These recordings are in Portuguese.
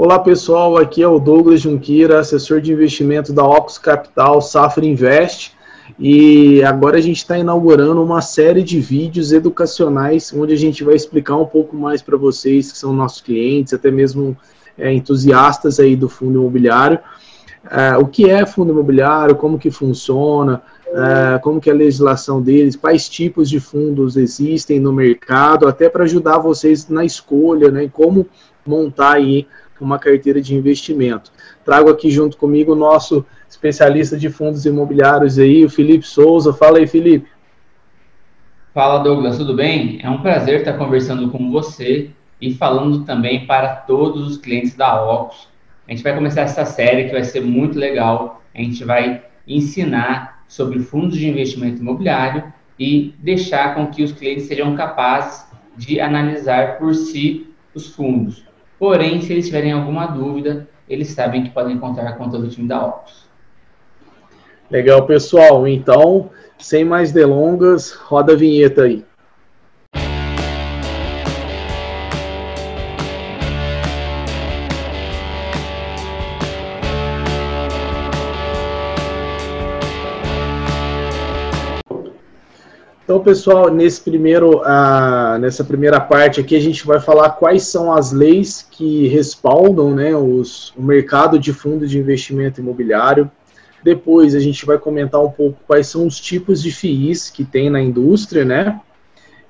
Olá pessoal, aqui é o Douglas Junqueira, assessor de investimento da Ocus Capital Safra Invest. E agora a gente está inaugurando uma série de vídeos educacionais onde a gente vai explicar um pouco mais para vocês que são nossos clientes, até mesmo é, entusiastas aí do fundo imobiliário, é, o que é fundo imobiliário, como que funciona, é, como que é a legislação deles, quais tipos de fundos existem no mercado, até para ajudar vocês na escolha, né, como montar aí uma carteira de investimento. Trago aqui junto comigo o nosso especialista de fundos imobiliários aí, o Felipe Souza. Fala aí, Felipe. Fala, Douglas, tudo bem? É um prazer estar conversando com você e falando também para todos os clientes da Ocus. A gente vai começar essa série que vai ser muito legal. A gente vai ensinar sobre fundos de investimento imobiliário e deixar com que os clientes sejam capazes de analisar por si os fundos. Porém, se eles tiverem alguma dúvida, eles sabem que podem contar com todo o time da Ocus. Legal, pessoal. Então, sem mais delongas, roda a vinheta aí. Então, pessoal, nesse primeiro, uh, nessa primeira parte aqui, a gente vai falar quais são as leis que respaldam né, os, o mercado de fundo de investimento imobiliário. Depois, a gente vai comentar um pouco quais são os tipos de FIIs que tem na indústria, né?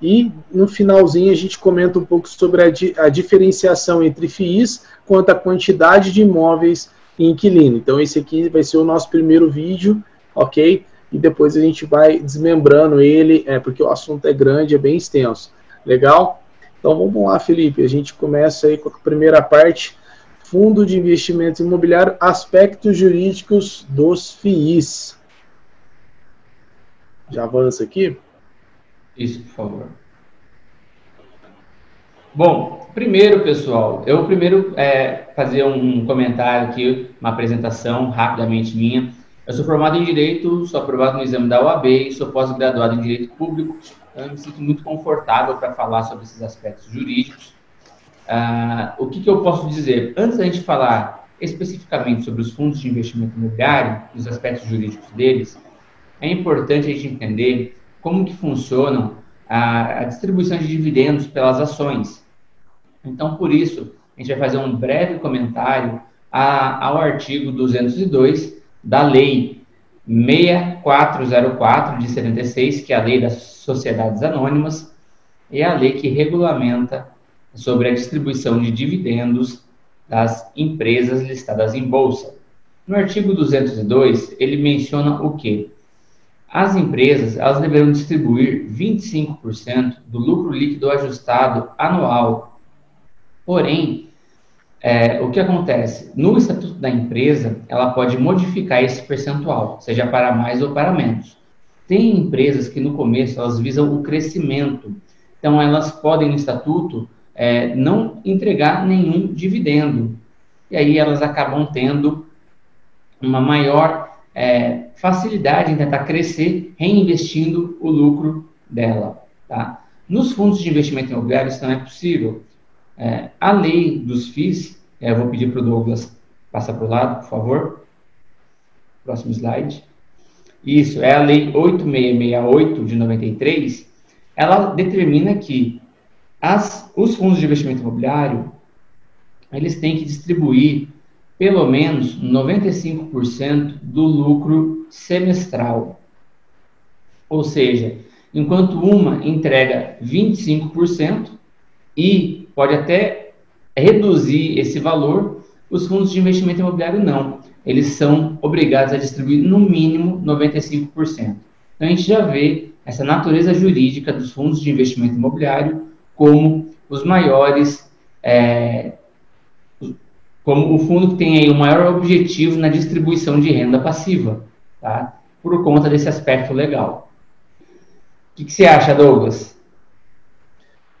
E no finalzinho, a gente comenta um pouco sobre a, di a diferenciação entre FIIs quanto à quantidade de imóveis em inquilino. Então, esse aqui vai ser o nosso primeiro vídeo, ok? E depois a gente vai desmembrando ele, é, porque o assunto é grande, é bem extenso. Legal? Então vamos lá, Felipe. A gente começa aí com a primeira parte. Fundo de investimento imobiliário, aspectos jurídicos dos FIIs. Já avança aqui? Isso, por favor. Bom, primeiro, pessoal, eu primeiro é, fazer um comentário aqui, uma apresentação rapidamente minha. Eu sou formado em Direito, sou aprovado no exame da OAB e sou pós-graduado em Direito Público. Então, eu me sinto muito confortável para falar sobre esses aspectos jurídicos. Uh, o que, que, eu posso dizer? Antes da gente falar especificamente sobre os fundos de investimento imobiliário os aspectos jurídicos deles, é importante a gente entender como que funcionam a, a distribuição de dividendos pelas ações. Então, por isso, a gente vai fazer um breve comentário a, ao artigo 202 da Lei 6404 de 76, que é a Lei das Sociedades Anônimas, e a lei que regulamenta sobre a distribuição de dividendos das empresas listadas em bolsa. No artigo 202, ele menciona o que? As empresas elas deverão distribuir 25% do lucro líquido ajustado anual. Porém, é, o que acontece? No estatuto da empresa, ela pode modificar esse percentual, seja para mais ou para menos. Tem empresas que no começo elas visam o crescimento, então elas podem no estatuto é, não entregar nenhum dividendo, e aí elas acabam tendo uma maior é, facilidade em tentar crescer, reinvestindo o lucro dela. Tá? Nos fundos de investimento imobiliário isso não é possível. É, a lei dos FIIs, é, vou pedir para o Douglas passar para o lado, por favor. Próximo slide. Isso, é a lei 8668 de 93. Ela determina que as, os fundos de investimento imobiliário eles têm que distribuir pelo menos 95% do lucro semestral. Ou seja, enquanto uma entrega 25% e pode até reduzir esse valor, os fundos de investimento imobiliário não. Eles são obrigados a distribuir no mínimo 95%. Então a gente já vê essa natureza jurídica dos fundos de investimento imobiliário como os maiores, é, como o fundo que tem aí o maior objetivo na distribuição de renda passiva, tá? Por conta desse aspecto legal. O que, que você acha, Douglas?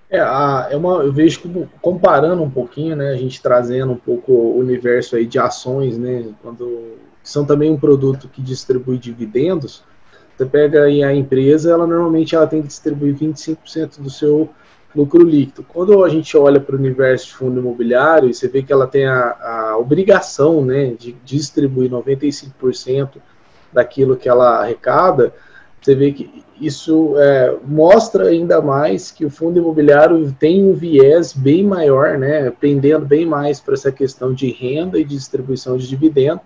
É, a, é uma, eu vejo como, comparando um pouquinho, né, a gente trazendo um pouco o universo aí de ações, né, quando são também um produto que distribui dividendos, você pega aí a empresa, ela normalmente ela tem que distribuir 25% do seu lucro líquido. Quando a gente olha para o universo de fundo imobiliário, você vê que ela tem a, a obrigação né, de distribuir 95% daquilo que ela arrecada, você vê que isso é, mostra ainda mais que o fundo imobiliário tem um viés bem maior, né, pendendo bem mais para essa questão de renda e de distribuição de dividendo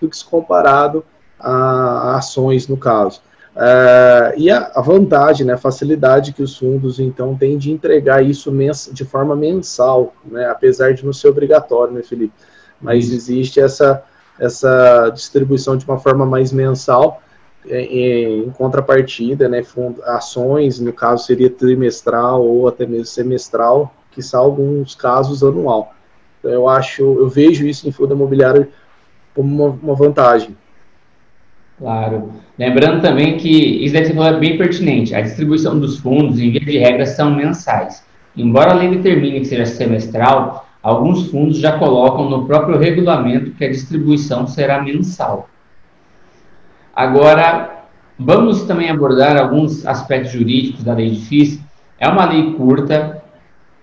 do que se comparado a ações, no caso. Uh, e a, a, vantagem, né, a facilidade que os fundos então têm de entregar isso de forma mensal, né, apesar de não ser obrigatório, né, Felipe? Mas isso. existe essa, essa distribuição de uma forma mais mensal, em, contrapartida, né, ações, no caso seria trimestral ou até mesmo semestral, que são alguns casos anual. Então, eu acho, eu vejo isso em fundo imobiliário como uma, uma vantagem. Claro. Lembrando também que isso deve ser bem pertinente. A distribuição dos fundos, em via de regra, são mensais. Embora a lei determine que seja semestral, alguns fundos já colocam no próprio regulamento que a distribuição será mensal. Agora, vamos também abordar alguns aspectos jurídicos da lei de FIIs. É uma lei curta,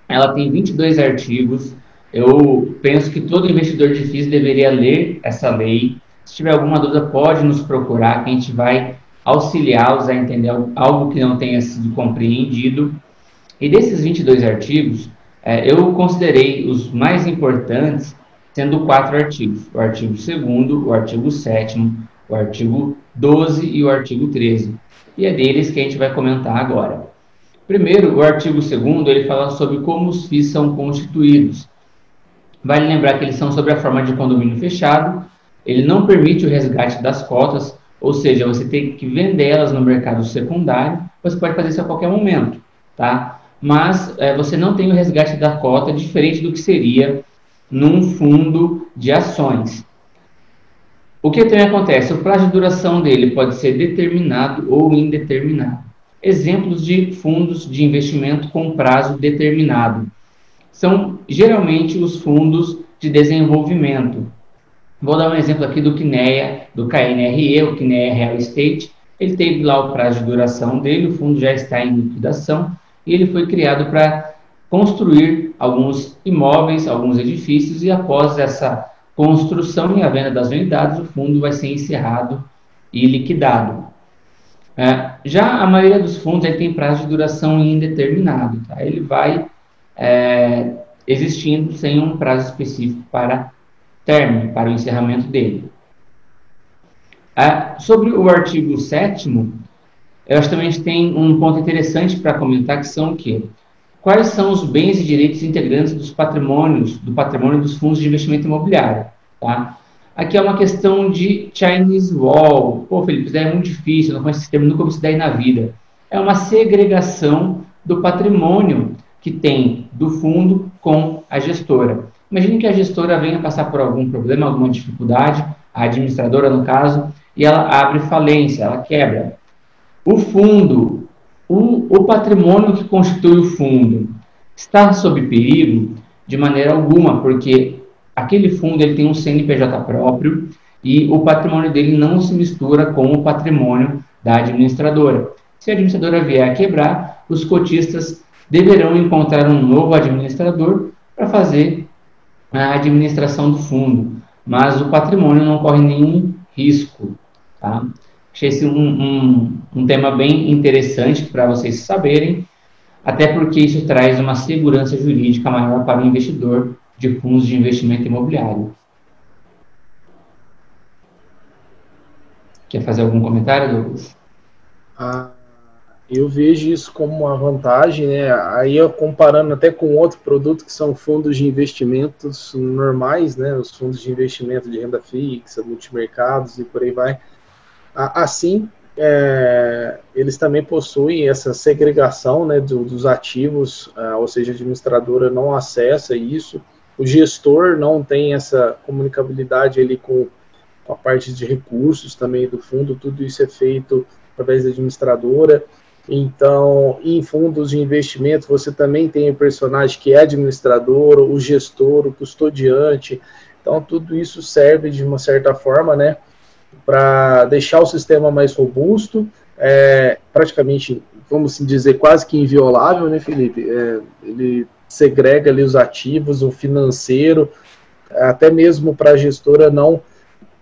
ela tem 22 artigos. Eu penso que todo investidor de FIIs deveria ler essa lei se tiver alguma dúvida, pode nos procurar, que a gente vai auxiliá-los a entender algo que não tenha sido compreendido. E desses 22 artigos, é, eu considerei os mais importantes, sendo quatro artigos: o artigo 2, o artigo 7, o artigo 12 e o artigo 13. E é deles que a gente vai comentar agora. Primeiro, o artigo 2 ele fala sobre como os FIIs são constituídos. Vale lembrar que eles são sobre a forma de condomínio fechado, ele não permite o resgate das cotas, ou seja, você tem que vender elas no mercado secundário, você pode fazer isso a qualquer momento, tá? Mas é, você não tem o resgate da cota, diferente do que seria num fundo de ações. O que também acontece? O prazo de duração dele pode ser determinado ou indeterminado. Exemplos de fundos de investimento com prazo determinado são geralmente os fundos de desenvolvimento, Vou dar um exemplo aqui do KNEA, do KNRE, o KNEA Real Estate. Ele teve lá o prazo de duração dele, o fundo já está em liquidação e ele foi criado para construir alguns imóveis, alguns edifícios e após essa construção e a venda das unidades, o fundo vai ser encerrado e liquidado. É, já a maioria dos fundos ele tem prazo de duração indeterminado, tá? ele vai é, existindo sem um prazo específico para término, para o encerramento dele. Ah, sobre o artigo 7 eu acho que também tem um ponto interessante para comentar, que são o quê? Quais são os bens e direitos integrantes dos patrimônios, do patrimônio dos fundos de investimento imobiliário, tá? Aqui é uma questão de Chinese Wall. Pô, Felipe, isso é muito difícil, não conheço esse termo, nunca ouvi isso daí na vida. É uma segregação do patrimônio que tem do fundo com a gestora. Imagine que a gestora venha passar por algum problema, alguma dificuldade, a administradora no caso, e ela abre falência, ela quebra. O fundo, o, o patrimônio que constitui o fundo, está sob perigo de maneira alguma, porque aquele fundo ele tem um CNPJ próprio e o patrimônio dele não se mistura com o patrimônio da administradora. Se a administradora vier a quebrar, os cotistas deverão encontrar um novo administrador para fazer a administração do fundo, mas o patrimônio não corre nenhum risco. Tá? Achei esse um, um, um tema bem interessante para vocês saberem, até porque isso traz uma segurança jurídica maior para o investidor de fundos de investimento imobiliário. Quer fazer algum comentário, Douglas? Ah, eu vejo isso como uma vantagem, né? Aí eu comparando até com outro produto que são fundos de investimentos normais, né? Os fundos de investimento de renda fixa, multimercados e por aí vai. Assim, é, eles também possuem essa segregação, né, do, dos ativos, uh, ou seja, a administradora não acessa isso, o gestor não tem essa comunicabilidade com, com a parte de recursos também do fundo, tudo isso é feito através da administradora. Então, em fundos de investimento, você também tem o personagem que é administrador, o gestor, o custodiante. Então, tudo isso serve de uma certa forma, né, para deixar o sistema mais robusto, é, praticamente vamos assim dizer, quase que inviolável, né, Felipe? É, ele segrega ali os ativos, o financeiro, até mesmo para a gestora não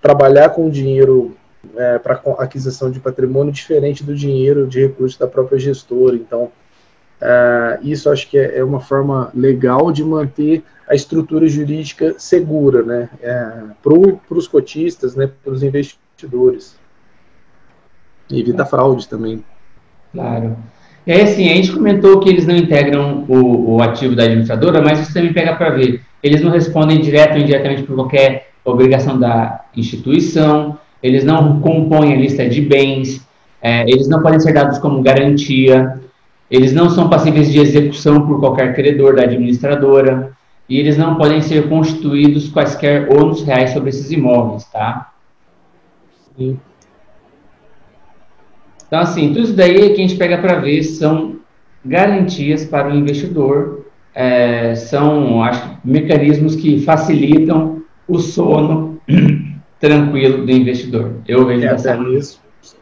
trabalhar com dinheiro é, para aquisição de patrimônio diferente do dinheiro de recursos da própria gestora. Então, é, isso acho que é, é, uma forma legal de manter a estrutura jurídica segura, né, é, para os cotistas, né, para os investidores. E evita fraude também. Claro. Aí, assim, a gente comentou que eles não integram o, o ativo da administradora, mas você também pega para ver. Eles não respondem direto ou indiretamente por qualquer obrigação da instituição, eles não compõem a lista de bens, é, eles não podem ser dados como garantia, eles não são passíveis de execução por qualquer credor da administradora, e eles não podem ser constituídos quaisquer ônus reais sobre esses imóveis, tá? Sim. Então, assim, tudo isso daí que a gente pega para ver são garantias para o investidor, é, são, acho, mecanismos que facilitam o sono tranquilo do investidor. Eu vejo é, dessa maneira.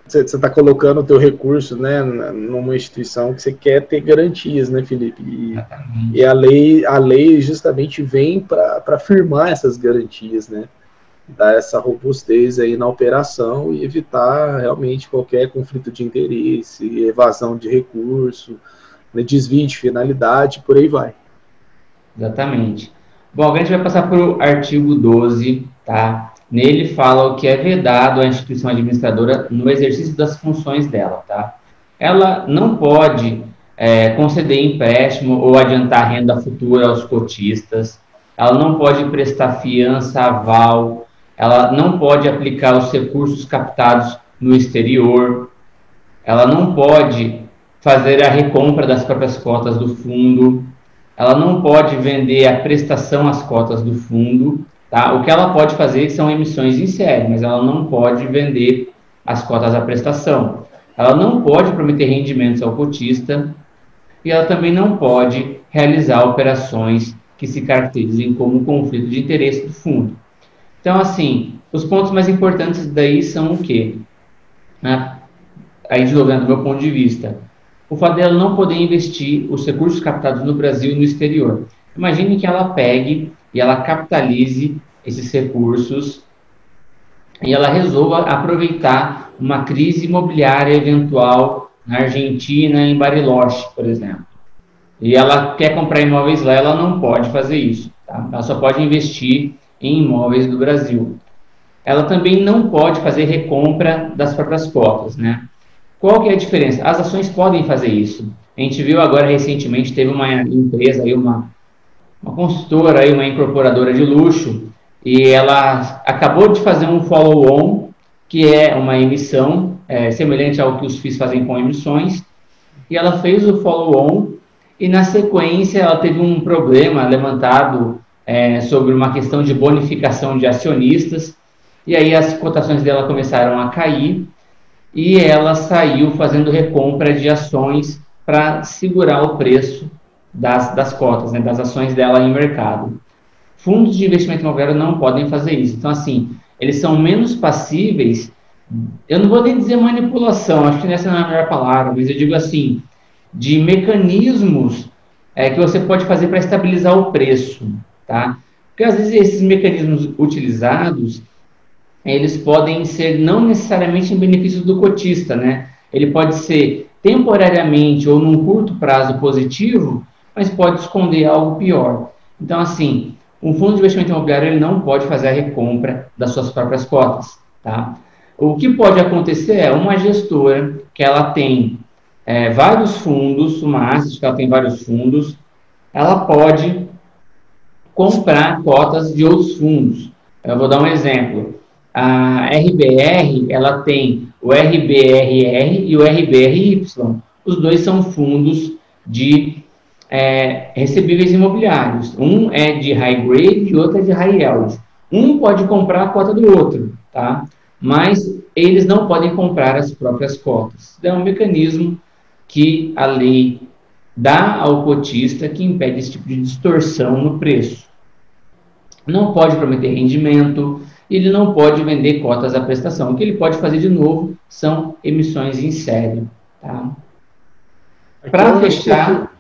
Você está colocando o teu recurso né, numa instituição que você quer ter garantias, né, Felipe? E, e a, lei, a lei justamente vem para firmar essas garantias, né? dar essa robustez aí na operação e evitar realmente qualquer conflito de interesse, evasão de recurso, né, desvio de finalidade, por aí vai. Exatamente. Bom, agora a gente vai passar para o artigo 12, tá? Nele fala o que é vedado à instituição administradora no exercício das funções dela, tá? Ela não pode é, conceder empréstimo ou adiantar renda futura aos cotistas, ela não pode prestar fiança, aval, ela não pode aplicar os recursos captados no exterior, ela não pode fazer a recompra das próprias cotas do fundo, ela não pode vender a prestação às cotas do fundo, tá? O que ela pode fazer são emissões em série, mas ela não pode vender as cotas à prestação. Ela não pode prometer rendimentos ao cotista e ela também não pode realizar operações que se caracterizem como conflito de interesse do fundo. Então, assim, os pontos mais importantes daí são o quê? Né? Aí, de novo, do meu ponto de vista, o fato dela não poder investir os recursos captados no Brasil e no exterior. Imagine que ela pegue e ela capitalize esses recursos e ela resolva aproveitar uma crise imobiliária eventual na Argentina, em Bariloche, por exemplo. E ela quer comprar imóveis lá, ela não pode fazer isso. Tá? Ela só pode investir em imóveis do Brasil. Ela também não pode fazer recompra das próprias cotas, né? Qual que é a diferença? As ações podem fazer isso. A gente viu agora recentemente, teve uma empresa aí, uma, uma consultora aí, uma incorporadora de luxo, e ela acabou de fazer um follow-on, que é uma emissão é, semelhante ao que os FIIs fazem com emissões, e ela fez o follow-on, e na sequência ela teve um problema levantado é, sobre uma questão de bonificação de acionistas, e aí as cotações dela começaram a cair, e ela saiu fazendo recompra de ações para segurar o preço das, das cotas, né, das ações dela em mercado. Fundos de investimento imobiliário não podem fazer isso. Então, assim, eles são menos passíveis. Eu não vou nem dizer manipulação, acho que essa não é a melhor palavra, mas eu digo assim, de mecanismos é, que você pode fazer para estabilizar o preço tá? Porque às vezes esses mecanismos utilizados, eles podem ser não necessariamente em benefício do cotista, né? Ele pode ser temporariamente ou num curto prazo positivo, mas pode esconder algo pior. Então, assim, um fundo de investimento imobiliário ele não pode fazer a recompra das suas próprias cotas, tá? O que pode acontecer é uma gestora que ela tem é, vários fundos, uma asset que ela tem vários fundos, ela pode comprar cotas de outros fundos. Eu vou dar um exemplo. A RBR, ela tem o RBRR e o RBRY. Os dois são fundos de é, recebíveis imobiliários. Um é de high grade e outro é de high yield. Um pode comprar a cota do outro, tá? Mas eles não podem comprar as próprias cotas. É um mecanismo que a lei dá ao cotista que impede esse tipo de distorção no preço. Não pode prometer rendimento, ele não pode vender cotas à prestação. O que ele pode fazer de novo são emissões em série. Tá? Para fechar,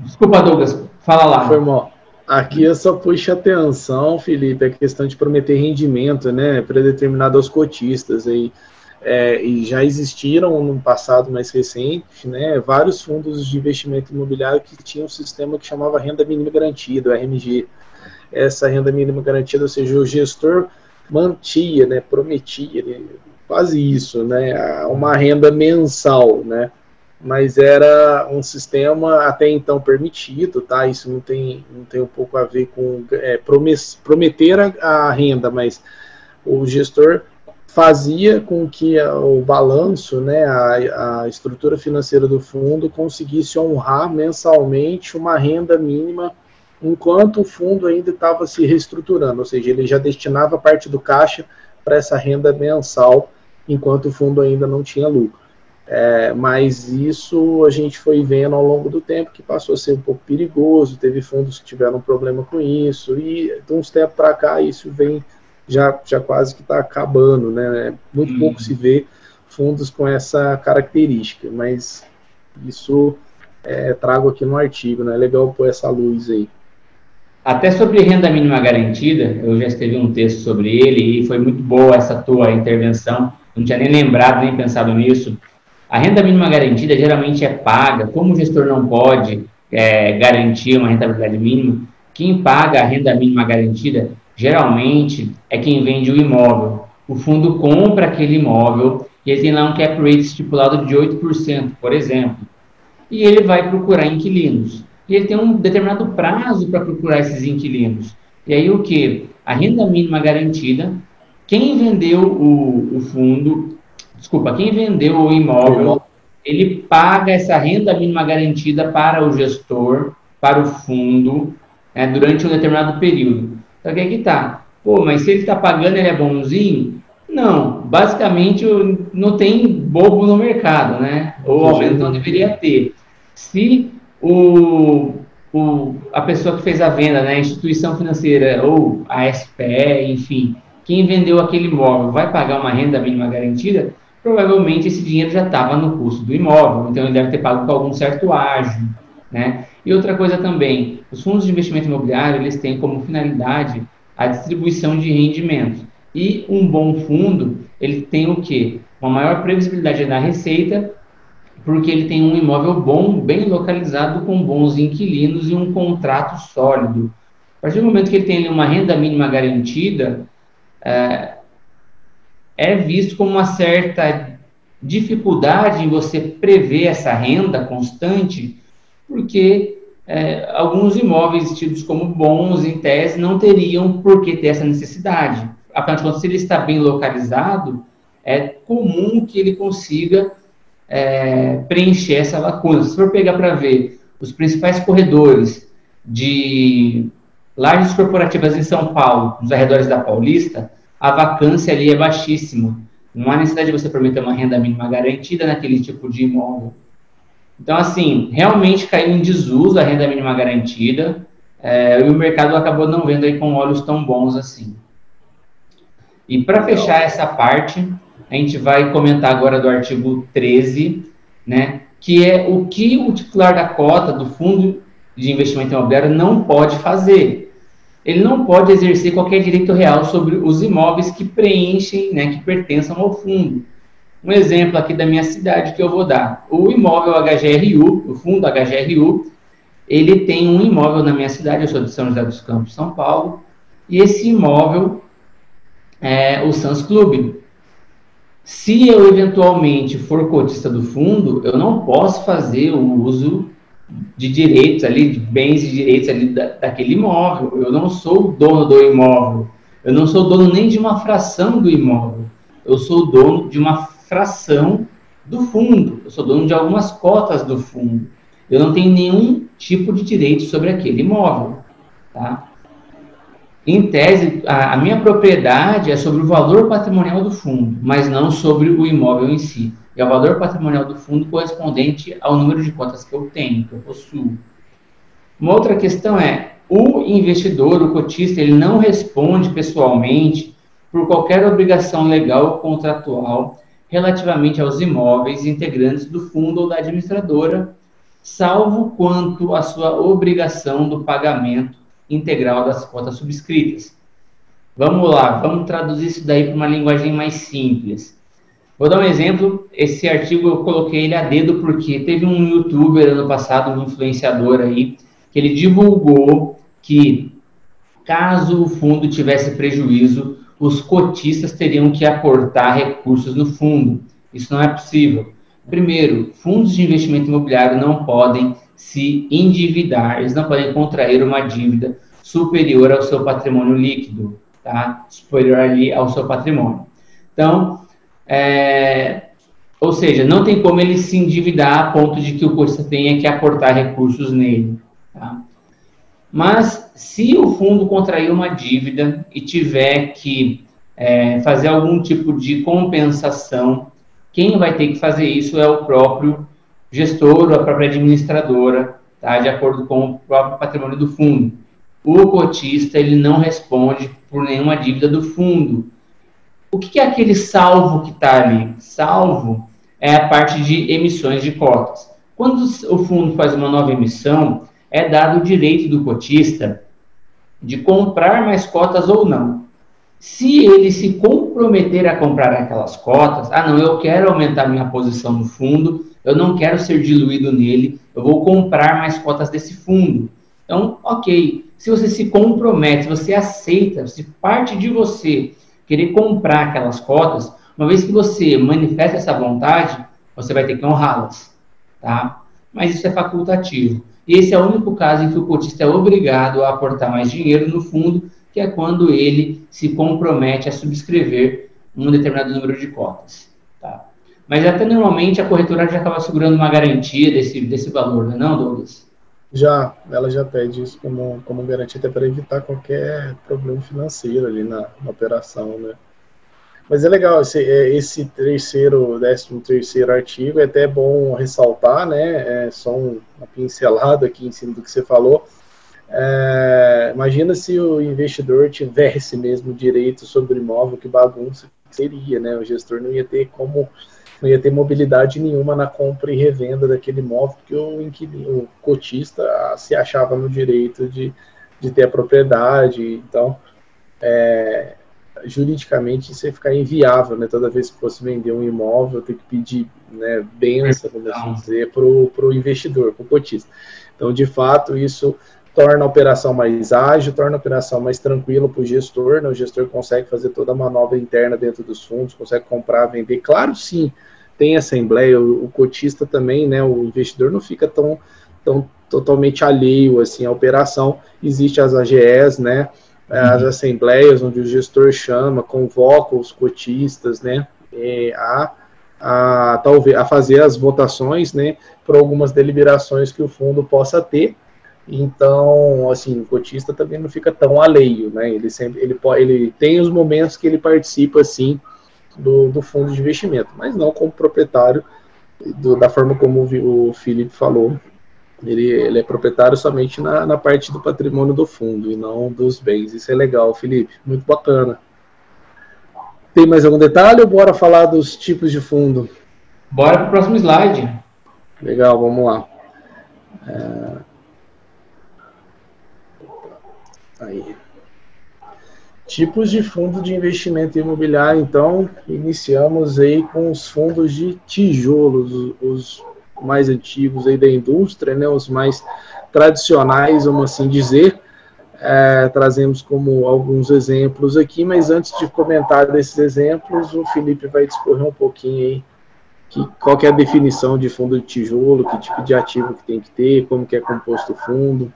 desculpa, Douglas, fala lá. Foi mal. Aqui eu só puxo atenção, Felipe, a questão de prometer rendimento, né, predeterminado aos cotistas aí. É, e já existiram no passado mais recente, né, vários fundos de investimento imobiliário que tinham um sistema que chamava renda mínima garantida, RMG. Essa renda mínima garantida, ou seja, o gestor mantia, né, prometia, quase isso, né, uma renda mensal, né, mas era um sistema até então permitido, tá? Isso não tem, não tem um pouco a ver com é, prometer a, a, renda, mas o gestor fazia com que o balanço, né, a, a estrutura financeira do fundo conseguisse honrar mensalmente uma renda mínima enquanto o fundo ainda estava se reestruturando, ou seja, ele já destinava parte do caixa para essa renda mensal enquanto o fundo ainda não tinha lucro. É, mas isso a gente foi vendo ao longo do tempo que passou a ser um pouco perigoso, teve fundos que tiveram problema com isso, e de uns tempos para cá isso vem já, já quase que está acabando, né? Muito hum. pouco se vê fundos com essa característica, mas isso é, trago aqui no artigo, né? É legal pôr essa luz aí. Até sobre renda mínima garantida, eu já escrevi um texto sobre ele e foi muito boa essa tua intervenção. Não tinha nem lembrado, nem pensado nisso. A renda mínima garantida geralmente é paga, como o gestor não pode é, garantir uma rentabilidade mínima, quem paga a renda mínima garantida geralmente é quem vende o imóvel. O fundo compra aquele imóvel e ele tem lá um cap rate estipulado de 8%, por exemplo. E ele vai procurar inquilinos. E ele tem um determinado prazo para procurar esses inquilinos. E aí o que? A renda mínima garantida, quem vendeu o, o fundo desculpa, quem vendeu o imóvel, ele paga essa renda mínima garantida para o gestor, para o fundo, né, durante um determinado período. Só que aqui tá, pô, mas se ele está pagando, ele é bonzinho? Não, basicamente não tem bobo no mercado, né? Ou ao menos não deveria ter. Se o, o, a pessoa que fez a venda, né, a instituição financeira ou a SPE, enfim, quem vendeu aquele imóvel vai pagar uma renda mínima garantida, provavelmente esse dinheiro já estava no custo do imóvel, então ele deve ter pago com algum certo ágio, né? E outra coisa também, os fundos de investimento imobiliário, eles têm como finalidade a distribuição de rendimentos. E um bom fundo, ele tem o quê? Uma maior previsibilidade da receita, porque ele tem um imóvel bom, bem localizado, com bons inquilinos e um contrato sólido. A partir do momento que ele tem uma renda mínima garantida, é, é visto como uma certa dificuldade em você prever essa renda constante, porque é, alguns imóveis tidos como bons, em tese, não teriam por que ter essa necessidade. Afinal de contas, se ele está bem localizado, é comum que ele consiga é, preencher essa lacuna. Se for pegar para ver os principais corredores de lajes corporativas em São Paulo, nos arredores da Paulista, a vacância ali é baixíssima. Não há necessidade de você prometer uma renda mínima garantida naquele tipo de imóvel. Então, assim, realmente caiu em desuso a renda mínima garantida é, e o mercado acabou não vendo aí com olhos tão bons assim. E para fechar essa parte, a gente vai comentar agora do artigo 13, né, que é o que o titular da cota do fundo de investimento imobiliário não pode fazer ele não pode exercer qualquer direito real sobre os imóveis que preenchem, né, que pertençam ao fundo. Um exemplo aqui da minha cidade que eu vou dar. O imóvel HGRU, o fundo HGRU, ele tem um imóvel na minha cidade, eu sou de São José dos Campos, São Paulo, e esse imóvel é o Sans Club. Se eu eventualmente for cotista do fundo, eu não posso fazer o uso de direitos ali, de bens e direitos ali da, daquele imóvel. Eu não sou o dono do imóvel. Eu não sou dono nem de uma fração do imóvel. Eu sou dono de uma fração do fundo. Eu sou dono de algumas cotas do fundo. Eu não tenho nenhum tipo de direito sobre aquele imóvel. Tá? Em tese, a, a minha propriedade é sobre o valor patrimonial do fundo, mas não sobre o imóvel em si o valor patrimonial do fundo correspondente ao número de cotas que eu tenho, que eu possuo. Uma outra questão é, o investidor, o cotista, ele não responde pessoalmente por qualquer obrigação legal ou contratual relativamente aos imóveis integrantes do fundo ou da administradora, salvo quanto à sua obrigação do pagamento integral das cotas subscritas. Vamos lá, vamos traduzir isso daí para uma linguagem mais simples. Vou dar um exemplo. Esse artigo eu coloquei ele a dedo porque teve um youtuber ano passado, um influenciador aí, que ele divulgou que caso o fundo tivesse prejuízo, os cotistas teriam que aportar recursos no fundo. Isso não é possível. Primeiro, fundos de investimento imobiliário não podem se endividar, eles não podem contrair uma dívida superior ao seu patrimônio líquido, tá? Superior ali ao seu patrimônio. Então, é, ou seja, não tem como ele se endividar a ponto de que o cotista tenha que aportar recursos nele. Tá? Mas se o fundo contrair uma dívida e tiver que é, fazer algum tipo de compensação, quem vai ter que fazer isso é o próprio gestor ou a própria administradora, tá? de acordo com o próprio patrimônio do fundo. O cotista ele não responde por nenhuma dívida do fundo. O que é aquele salvo que está ali? Salvo é a parte de emissões de cotas. Quando o fundo faz uma nova emissão, é dado o direito do cotista de comprar mais cotas ou não. Se ele se comprometer a comprar aquelas cotas, ah, não, eu quero aumentar minha posição no fundo, eu não quero ser diluído nele, eu vou comprar mais cotas desse fundo. Então, ok. Se você se compromete, se você aceita, se parte de você querer comprar aquelas cotas, uma vez que você manifesta essa vontade, você vai ter que honrá-las, tá? Mas isso é facultativo. E esse é o único caso em que o cotista é obrigado a aportar mais dinheiro no fundo, que é quando ele se compromete a subscrever um determinado número de cotas, tá? Mas até normalmente a corretora já acaba segurando uma garantia desse, desse valor, não é não, Douglas? Já, ela já pede isso como, como garantia até para evitar qualquer problema financeiro ali na, na, operação, né? Mas é legal, esse, é, esse terceiro, décimo terceiro artigo, é até bom ressaltar, né? É só um, uma pincelada aqui em cima do que você falou. É, imagina se o investidor tivesse mesmo direito sobre o imóvel, que bagunça seria, né? O gestor não ia ter como não ia ter mobilidade nenhuma na compra e revenda daquele imóvel, porque o, inquilino, o cotista se achava no direito de, de ter a propriedade. Então, é, juridicamente, isso ia ficar inviável, né? Toda vez que fosse vender um imóvel, ter que pedir né, benção, vamos assim dizer, para o investidor, para o cotista. Então, de fato, isso torna a operação mais ágil, torna a operação mais tranquila para o gestor, né? o gestor consegue fazer toda a manobra interna dentro dos fundos, consegue comprar, vender. Claro, sim, tem assembleia, o, o cotista também, né, o investidor não fica tão, tão totalmente alheio assim à operação. Existem as AGEs, né, as uhum. assembleias onde o gestor chama, convoca os cotistas, né, a, a talvez a fazer as votações, né, por algumas deliberações que o fundo possa ter então, assim, o cotista também não fica tão alheio, né? Ele sempre ele, ele tem os momentos que ele participa, assim, do, do fundo de investimento, mas não como proprietário, do, da forma como o, o Felipe falou. Ele, ele é proprietário somente na, na parte do patrimônio do fundo e não dos bens. Isso é legal, Felipe, muito bacana. Tem mais algum detalhe ou bora falar dos tipos de fundo? Bora para o próximo slide. Legal, vamos lá. É... Aí. Tipos de fundo de investimento imobiliário, então, iniciamos aí com os fundos de tijolos, os mais antigos aí da indústria, né, os mais tradicionais, vamos assim dizer. É, trazemos como alguns exemplos aqui, mas antes de comentar desses exemplos, o Felipe vai discorrer um pouquinho aí que, qual que é a definição de fundo de tijolo, que tipo de ativo que tem que ter, como que é composto o fundo.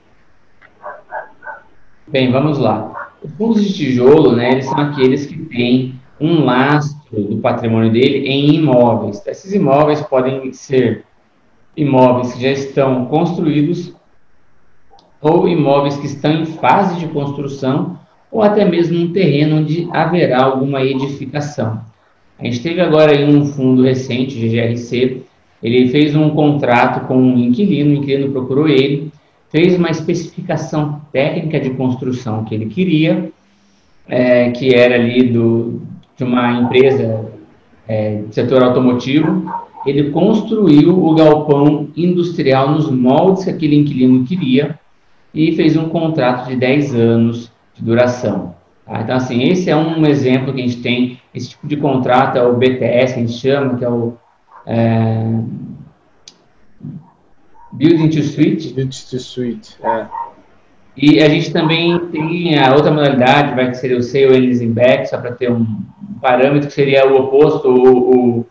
Bem, vamos lá. Os fundos de tijolo, né, eles são aqueles que têm um lastro do patrimônio dele em imóveis. Esses imóveis podem ser imóveis que já estão construídos ou imóveis que estão em fase de construção ou até mesmo um terreno onde haverá alguma edificação. A gente teve agora um fundo recente, GGRC, ele fez um contrato com um inquilino, o inquilino procurou ele, fez uma especificação técnica de construção que ele queria, é, que era ali do, de uma empresa é, setor automotivo, ele construiu o galpão industrial nos moldes que aquele inquilino queria e fez um contrato de 10 anos de duração. Tá? Então, assim, esse é um exemplo que a gente tem. Esse tipo de contrato é o BTS, que a gente chama, que é o é, Building to Suite. Building to Suite, é. E a gente também tem a outra modalidade, vai ser o sale and leasing back, só para ter um parâmetro que seria o oposto, o, o,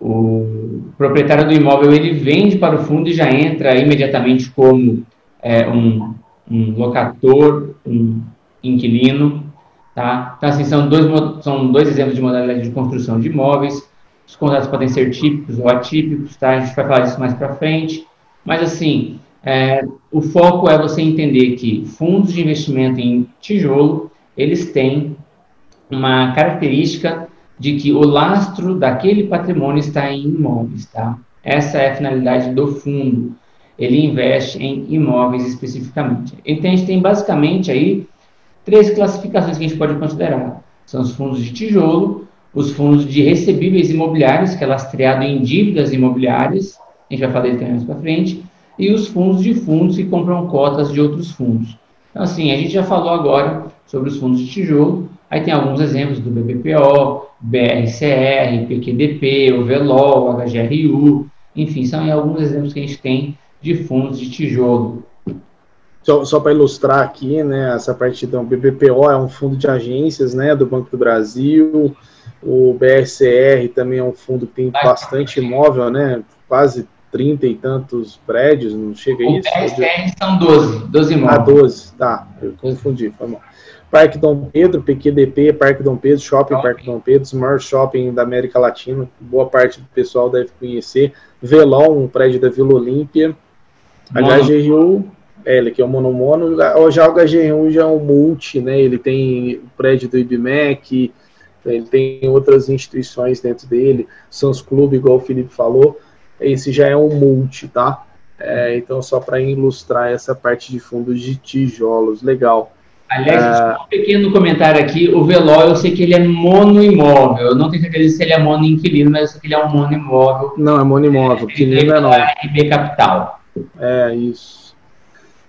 o, proprietário do imóvel ele vende para o fundo e já entra imediatamente como é, um, um locator, um inquilino, tá? Então, assim, são dois, são dois exemplos de modalidade de construção de imóveis, os contratos podem ser típicos ou atípicos, tá? A gente vai falar disso mais para frente, mas, assim, é, o foco é você entender que fundos de investimento em tijolo, eles têm uma característica de que o lastro daquele patrimônio está em imóveis, tá? Essa é a finalidade do fundo. Ele investe em imóveis especificamente. Então, a gente tem basicamente aí três classificações que a gente pode considerar. São os fundos de tijolo, os fundos de recebíveis imobiliários, que é lastreado em dívidas imobiliárias, a gente vai falar dele mais para frente, e os fundos de fundos que compram cotas de outros fundos. Então, assim, a gente já falou agora sobre os fundos de tijolo, aí tem alguns exemplos do BBPO, BRCR, PQDP, o HGRU, enfim, são alguns exemplos que a gente tem de fundos de tijolo. Só, só para ilustrar aqui, né, essa parte do BBPO é um fundo de agências, né, do Banco do Brasil, o BRCR também é um fundo que tem bastante imóvel, né, quase 30 e tantos prédios, não chega a isso? O BSR são 12, 12 imóveis. Ah, 12, tá, eu confundi, foi mal. Parque Dom Pedro, PQDP, Parque Dom Pedro, Shopping Shopping. Parque Dom Pedro, maior shopping da América Latina, boa parte do pessoal deve conhecer. Velon, um prédio da Vila Olímpia. HGRU, é, ele aqui é o Monomono. Já o HGRU já é um multi, né? Ele tem o prédio do IBMEC, ele tem outras instituições dentro dele, Sons Clube, igual o Felipe falou esse já é um multi, tá? É, então, só para ilustrar essa parte de fundos de tijolos, legal. Aliás, é... um pequeno comentário aqui, o Veló, eu sei que ele é monoimóvel, eu não tenho certeza se ele é monoinquilino, mas eu sei que ele é um monoimóvel. Não, é monoimóvel, é, inquilino é não. RB Capital. É, isso.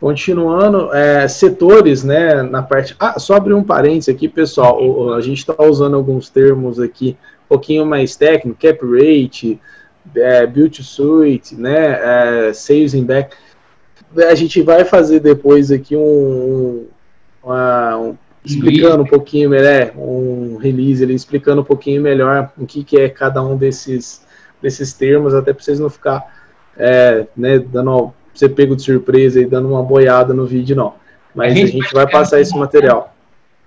Continuando, é, setores, né, na parte... Ah, só abrir um parênteses aqui, pessoal, a gente está usando alguns termos aqui um pouquinho mais técnico, cap rate, é, build to suit, né, é, sales in back. A gente vai fazer depois aqui um, uma, um explicando um pouquinho melhor, um release ali, explicando um pouquinho melhor o que, que é cada um desses, desses termos, até para vocês não ficar, é, né, dando, você pego de surpresa e dando uma boiada no vídeo, não. Mas a gente, a gente vai, passar esse material.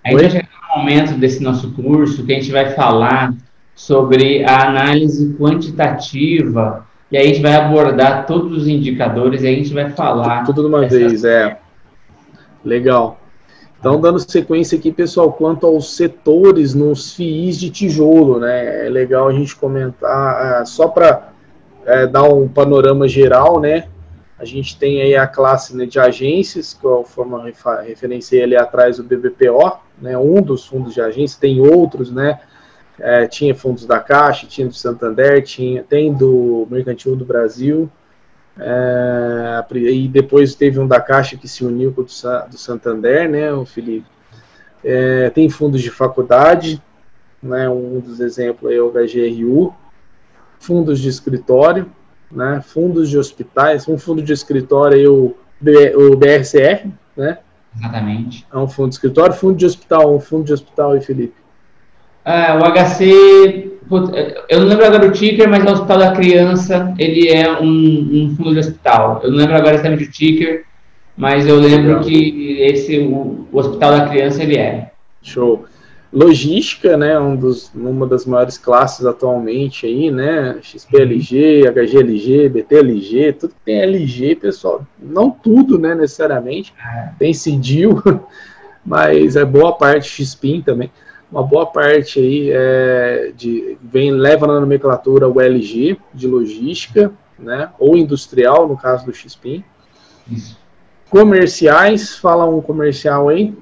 A gente vai chegar no momento desse nosso curso que a gente vai falar sobre a análise quantitativa, e aí a gente vai abordar todos os indicadores e a gente vai falar. Tudo de uma vez, é. Legal. Então, dando sequência aqui, pessoal, quanto aos setores nos FIIs de tijolo, né? É legal a gente comentar, é, só para é, dar um panorama geral, né? A gente tem aí a classe né, de agências, que eu forma, referenciei ali atrás o BBPO, né? Um dos fundos de agência, tem outros, né? É, tinha fundos da Caixa, tinha do Santander, tinha, tem do Mercantil do Brasil, é, e depois teve um da Caixa que se uniu com o do, do Santander, né, o Felipe. É, tem fundos de faculdade, né, um dos exemplos é o HGRU, fundos de escritório, né, fundos de hospitais, um fundo de escritório é o, o BRCR, né? Exatamente. É um fundo de escritório, fundo de hospital, um fundo de hospital e Felipe. Ah, o HC, eu não lembro agora o ticker, mas é o Hospital da Criança, ele é um, um fundo de hospital. Eu não lembro agora exatamente o ticker, mas eu lembro que esse, o, o, Hospital da Criança, ele é. Show. Logística, né, um dos, uma das maiores classes atualmente aí, né, XPLG, HGLG, BTLG, tudo que tem LG, pessoal, não tudo, né, necessariamente, é. tem CIDIL, mas é boa parte XPIN também uma boa parte aí é, de, vem, leva na nomenclatura o LG de logística, né, ou industrial, no caso do XPIN. Isso. Comerciais, fala um comercial aí.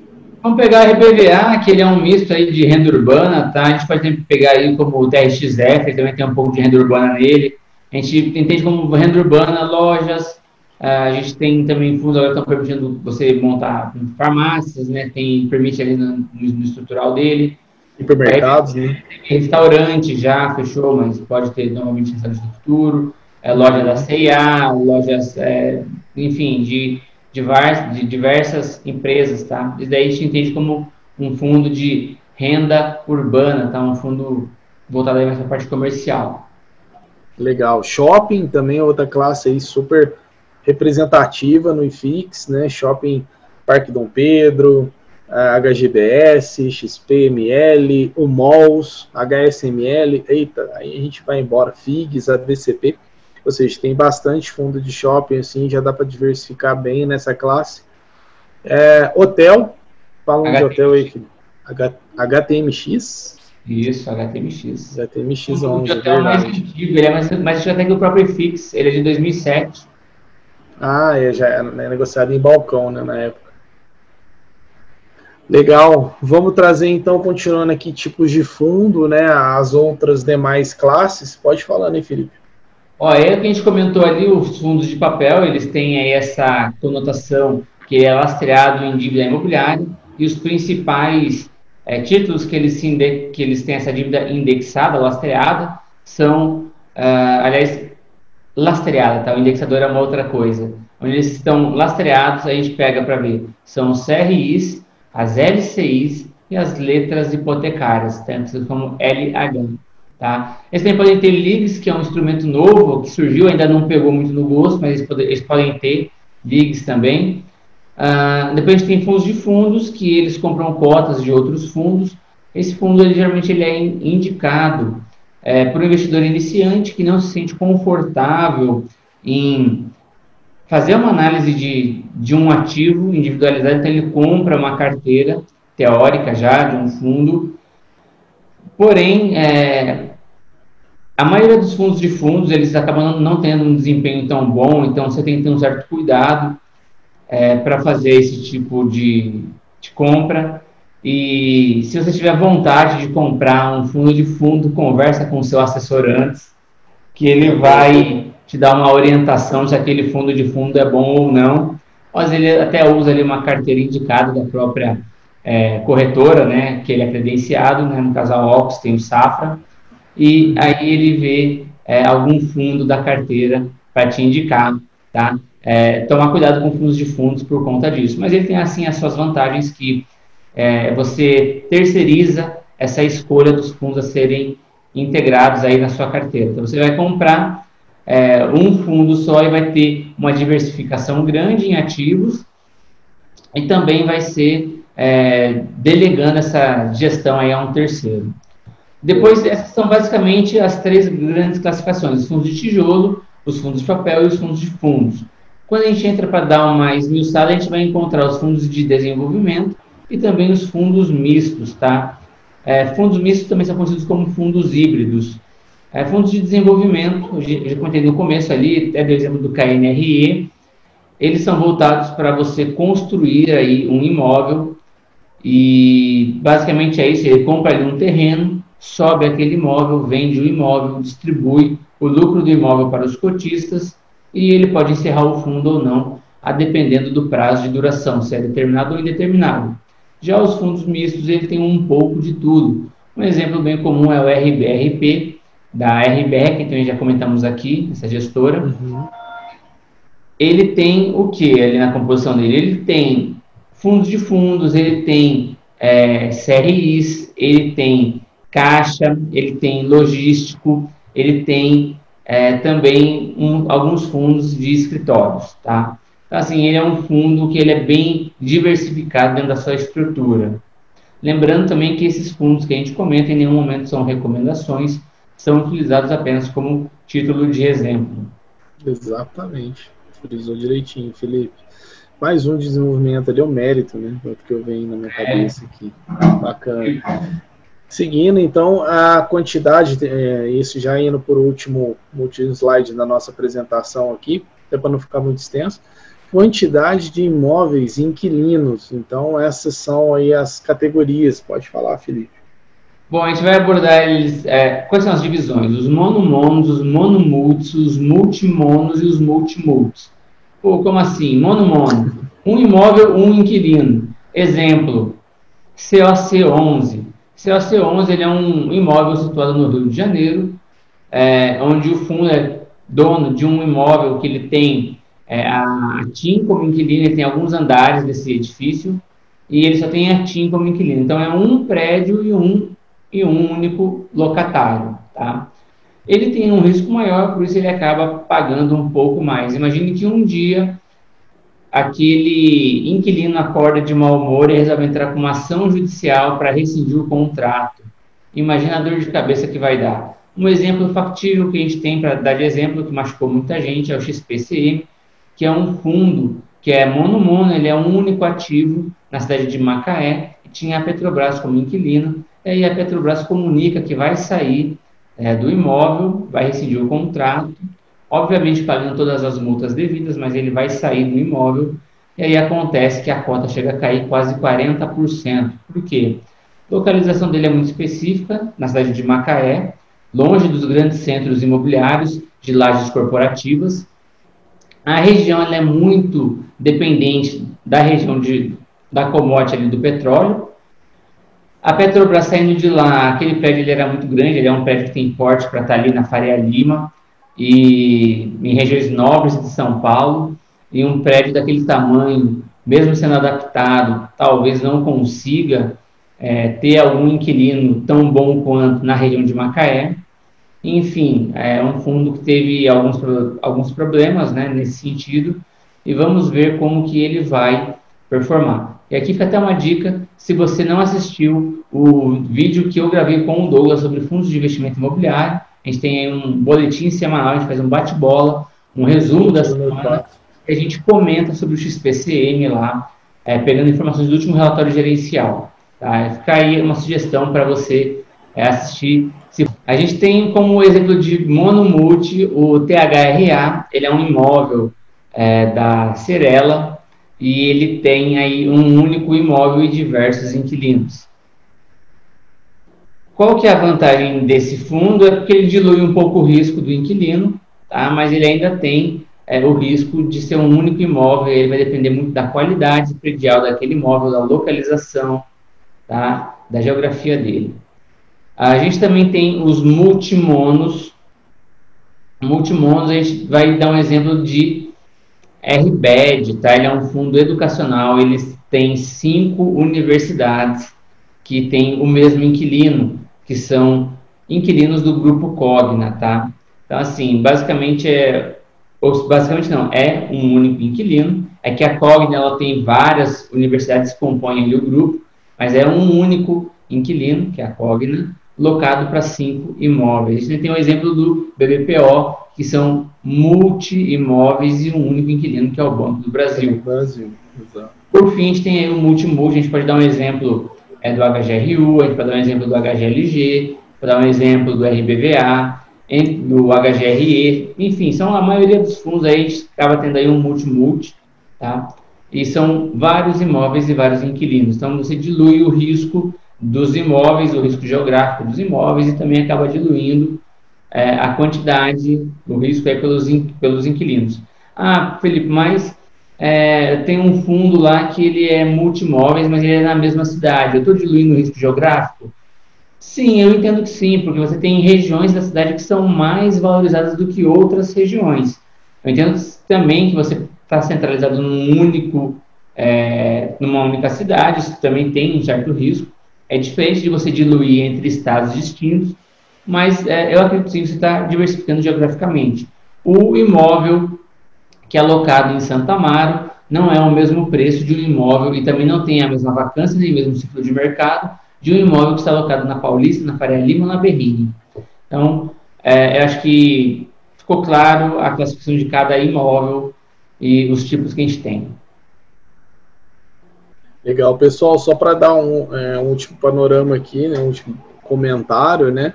Vamos pegar a RBVA, que ele é um misto aí de renda urbana, tá? A gente pode pegar aí como o TRXF, também tem um pouco de renda urbana nele. A gente entende como renda urbana, lojas, a gente tem também fundos agora estão permitindo você montar farmácias, né? Tem permite ali no, no estrutural dele. Hipermercados, né? Restaurante já fechou, mas pode ter novamente restaurante no futuro. É, loja da CIA, lojas, é, enfim, de, de, diversas empresas, tá? Isso daí a gente entende como um fundo de renda urbana, tá? Um fundo voltado aí para a parte comercial. Legal. Shopping também é outra classe aí super representativa no IFIX, né? Shopping Parque Dom Pedro, HGBS, XPML, o MOLS, HSML, eita, aí a gente vai embora, FIGS, ABCP, ou seja, tem bastante fundo de shopping, assim, já dá para diversificar bem nessa classe. É, hotel, falam de hotel aí, H, HTMX. Isso, HTMX. HTMX o, o de hotel é mais antigo, ele é mais, mais antigo até que o próprio IFIX, ele é de 2007. Ah, é, já é negociado em balcão, né, na época. Legal. Vamos trazer então, continuando aqui, tipos de fundo, né, as outras demais classes. Pode falar, né, Felipe? Ó, é que a gente comentou ali, os fundos de papel, eles têm aí essa conotação que é lastreado em dívida imobiliária e os principais é, títulos que eles, que eles têm essa dívida indexada, lastreada, são, uh, aliás, lastreada, tá? O indexador é uma outra coisa. Onde eles estão lastreados, a gente pega para ver. São os CRIs, as LCIs e as letras hipotecárias, tanto como LH. Tá? Eles também podem ter LIGs, que é um instrumento novo, que surgiu, ainda não pegou muito no gosto, mas eles, podem, eles podem ter LIGs também. Uh, depois a gente tem fundos de fundos, que eles compram cotas de outros fundos. Esse fundo, ele, geralmente, ele é indicado é, para o investidor iniciante que não se sente confortável em fazer uma análise de, de um ativo individualizado, então ele compra uma carteira teórica já de um fundo, porém, é, a maioria dos fundos de fundos, eles acabam não tendo um desempenho tão bom, então você tem que ter um certo cuidado é, para fazer esse tipo de, de compra. E se você tiver vontade de comprar um fundo de fundo, conversa com o seu assessor antes, que ele vai te dar uma orientação se aquele fundo de fundo é bom ou não. Mas ele até usa ali uma carteira indicada da própria é, corretora, né, que ele é credenciado, né, no caso a Ox tem o Safra, e aí ele vê é, algum fundo da carteira para te indicar, tá? É, tomar cuidado com fundos de fundos por conta disso. Mas ele tem, assim, as suas vantagens que é, você terceiriza essa escolha dos fundos a serem integrados aí na sua carteira. Então, você vai comprar é, um fundo só e vai ter uma diversificação grande em ativos e também vai ser é, delegando essa gestão aí a um terceiro. Depois, essas são basicamente as três grandes classificações: os fundos de tijolo, os fundos de papel e os fundos de fundos. Quando a gente entra para dar uma esmiuçada, a gente vai encontrar os fundos de desenvolvimento, e também os fundos mistos, tá? É, fundos mistos também são conhecidos como fundos híbridos. É, fundos de desenvolvimento, eu já comentei no começo ali, até do exemplo do KNRE, eles são voltados para você construir aí um imóvel e basicamente é isso, ele compra ali um terreno, sobe aquele imóvel, vende o imóvel, distribui o lucro do imóvel para os cotistas e ele pode encerrar o fundo ou não, a dependendo do prazo de duração, se é determinado ou indeterminado. Já os fundos mistos, ele tem um pouco de tudo. Um exemplo bem comum é o RBRP, da RBR, que também já comentamos aqui, essa gestora. Uhum. Ele tem o que ali na composição dele? Ele tem fundos de fundos, ele tem é, CRIs, ele tem caixa, ele tem logístico, ele tem é, também um, alguns fundos de escritórios, tá? Então, assim, ele é um fundo que ele é bem diversificado dentro da sua estrutura. Lembrando também que esses fundos que a gente comenta em nenhum momento são recomendações, são utilizados apenas como título de exemplo. Exatamente. Frisou direitinho, Felipe. Mais um desenvolvimento ali, é o mérito, né? É o que eu venho na minha é. cabeça aqui. Bacana. Seguindo, então, a quantidade, é, isso já indo por último, último slide da nossa apresentação aqui, até para não ficar muito extenso quantidade de imóveis inquilinos. Então, essas são aí as categorias. Pode falar, Felipe. Bom, a gente vai abordar eles. É, quais são as divisões? Os monomonos, os monomultis, os multimonos e os multimultis. Pô, como assim? Monomono. Um imóvel, um inquilino. Exemplo, COC11. COC11 ele é um imóvel situado no Rio de Janeiro, é, onde o fundo é dono de um imóvel que ele tem é, a TIM como inquilino, ele tem alguns andares desse edifício, e ele só tem a TIM como inquilino. Então, é um prédio e um, e um único locatário, tá? Ele tem um risco maior, por isso ele acaba pagando um pouco mais. Imagine que um dia aquele inquilino acorda de mau humor e resolve entrar com uma ação judicial para rescindir o contrato. Imagina a dor de cabeça que vai dar. Um exemplo factível que a gente tem para dar de exemplo, que machucou muita gente, é o XPCM, que é um fundo que é mono-mono, ele é um único ativo na cidade de Macaé, e tinha a Petrobras como inquilino, e aí a Petrobras comunica que vai sair é, do imóvel, vai rescindir o contrato, obviamente pagando todas as multas devidas, mas ele vai sair do imóvel e aí acontece que a cota chega a cair quase 40%. Por quê? A localização dele é muito específica, na cidade de Macaé, longe dos grandes centros imobiliários, de lajes corporativas. A região é muito dependente da região de, da commodity ali do petróleo. A Petrobras saindo de lá, aquele prédio ele era muito grande, ele é um prédio que tem porte para estar ali na Faria Lima, e em regiões nobres de São Paulo, e um prédio daquele tamanho, mesmo sendo adaptado, talvez não consiga é, ter algum inquilino tão bom quanto na região de Macaé. Enfim, é um fundo que teve alguns, alguns problemas né, nesse sentido, e vamos ver como que ele vai performar. E aqui fica até uma dica, se você não assistiu o vídeo que eu gravei com o Douglas sobre fundos de investimento imobiliário, a gente tem um boletim semanal, a gente faz um bate-bola, um resumo da semana, e a gente comenta sobre o XPCM lá, é, pegando informações do último relatório gerencial. Tá? Fica aí uma sugestão para você é, assistir. A gente tem como exemplo de monomulti o THRA, ele é um imóvel é, da Cirela e ele tem aí um único imóvel e diversos inquilinos. Qual que é a vantagem desse fundo? É porque ele dilui um pouco o risco do inquilino, tá? mas ele ainda tem é, o risco de ser um único imóvel, ele vai depender muito da qualidade predial daquele imóvel, da localização, tá? da geografia dele. A gente também tem os multimonos. Multimonos, a gente vai dar um exemplo de RBED, tá? Ele é um fundo educacional, eles têm cinco universidades que têm o mesmo inquilino que são inquilinos do grupo Cogna, tá? Então, assim, basicamente é, ou basicamente não, é um único inquilino, é que a Cogna, ela tem várias universidades que compõem ali o grupo, mas é um único inquilino, que é a Cogna, locado para cinco imóveis. A gente tem um exemplo do BBPO, que são multi-imóveis e um único inquilino, que é o Banco do Brasil. Brasil, exato. Por fim, a gente tem aí o multi-multi, a gente pode dar um exemplo é, do HGRU, a gente pode dar um exemplo do HGLG, pode dar um exemplo do RBVA, do HGRE, enfim, são a maioria dos fundos aí, a gente acaba tendo aí um multi-multi, tá? E são vários imóveis e vários inquilinos. Então, você dilui o risco dos imóveis, o risco geográfico dos imóveis e também acaba diluindo é, a quantidade, o risco é pelos, in, pelos inquilinos. Ah, Felipe, mas é, tem um fundo lá que ele é multimóveis, mas ele é na mesma cidade. Eu estou diluindo o risco geográfico? Sim, eu entendo que sim, porque você tem regiões da cidade que são mais valorizadas do que outras regiões. Eu entendo também que você está centralizado num único, é, numa única cidade, isso também tem um certo risco. É diferente de você diluir entre estados distintos, mas é, eu acredito que você está diversificando geograficamente. O imóvel que é alocado em Santa Amaro não é o mesmo preço de um imóvel e também não tem a mesma vacância nem o mesmo ciclo de mercado de um imóvel que está alocado na Paulista, na Faria Lima na Berrini. Então, é, eu acho que ficou claro a classificação de cada imóvel e os tipos que a gente tem. Legal, pessoal, só para dar um, é, um último panorama aqui, né, um último comentário, né,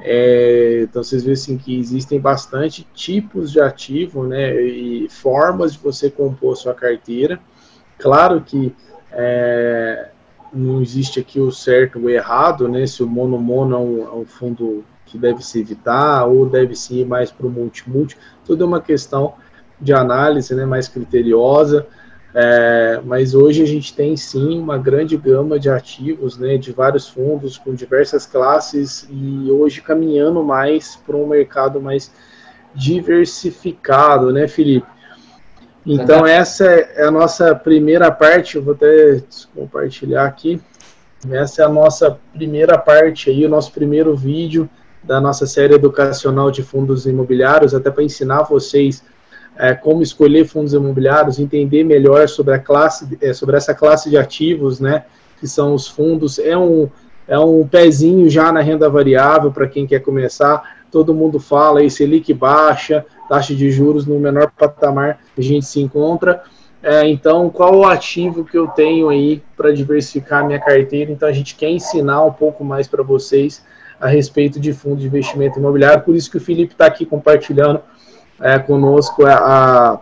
É, então vocês veem assim, que existem bastante tipos de ativo né, e formas de você compor sua carteira. Claro que é, não existe aqui o certo ou o errado, né? Se o mono-mono é um, é um fundo que deve se evitar ou deve se ir mais para o multi-multi, tudo é uma questão de análise né, mais criteriosa. É, mas hoje a gente tem sim uma grande gama de ativos, né, de vários fundos com diversas classes e hoje caminhando mais para um mercado mais diversificado, né, Felipe? Então essa é a nossa primeira parte. Eu vou até compartilhar aqui. Essa é a nossa primeira parte aí, o nosso primeiro vídeo da nossa série educacional de fundos imobiliários, até para ensinar vocês é, como escolher fundos imobiliários, entender melhor sobre a classe, é, sobre essa classe de ativos, né, que são os fundos. É um, é um pezinho já na renda variável para quem quer começar. Todo mundo fala aí, Selic baixa, taxa de juros no menor patamar que a gente se encontra. É, então, qual o ativo que eu tenho aí para diversificar minha carteira? Então, a gente quer ensinar um pouco mais para vocês a respeito de fundo de investimento imobiliário. Por isso que o Felipe está aqui compartilhando é, conosco a, a,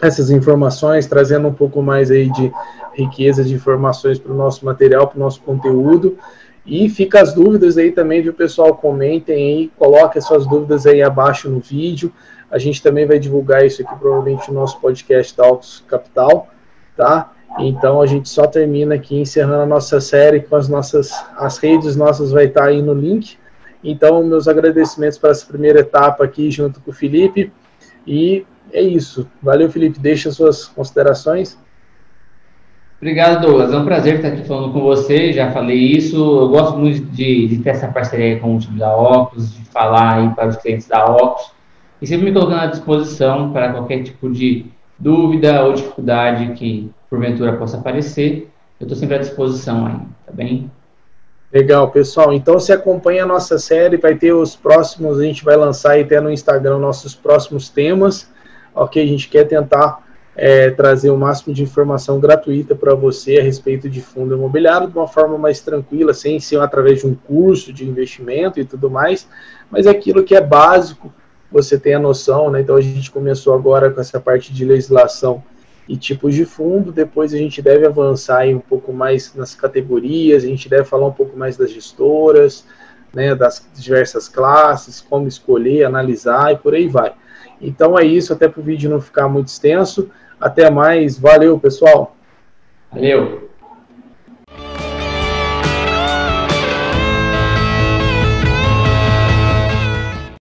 essas informações, trazendo um pouco mais aí de riqueza de informações para o nosso material, para o nosso conteúdo. E fica as dúvidas aí também, viu, pessoal? Comentem aí, coloquem suas dúvidas aí abaixo no vídeo. A gente também vai divulgar isso aqui, provavelmente, no nosso podcast da Capital, tá? Então a gente só termina aqui encerrando a nossa série com as nossas as redes nossas vai estar aí no link. Então meus agradecimentos para essa primeira etapa aqui junto com o Felipe. E é isso. Valeu, Felipe. Deixa suas considerações. Obrigado, Douglas. É um prazer estar aqui falando com você. Já falei isso. Eu gosto muito de, de ter essa parceria com o time da Ocus, de falar aí para os clientes da Ocus e sempre me colocando à disposição para qualquer tipo de dúvida ou dificuldade que porventura possa aparecer. Eu estou sempre à disposição aí, tá bem? Legal, pessoal. Então você acompanha a nossa série, vai ter os próximos, a gente vai lançar aí até no Instagram nossos próximos temas. Ok, a gente quer tentar é, trazer o máximo de informação gratuita para você a respeito de fundo imobiliário de uma forma mais tranquila, sem ser através de um curso de investimento e tudo mais, mas é aquilo que é básico, você tem a noção, né? Então a gente começou agora com essa parte de legislação e tipos de fundo. Depois a gente deve avançar aí um pouco mais nas categorias, a gente deve falar um pouco mais das gestoras, né, das diversas classes, como escolher, analisar e por aí vai. Então é isso, até para o vídeo não ficar muito extenso. Até mais, valeu pessoal. Valeu.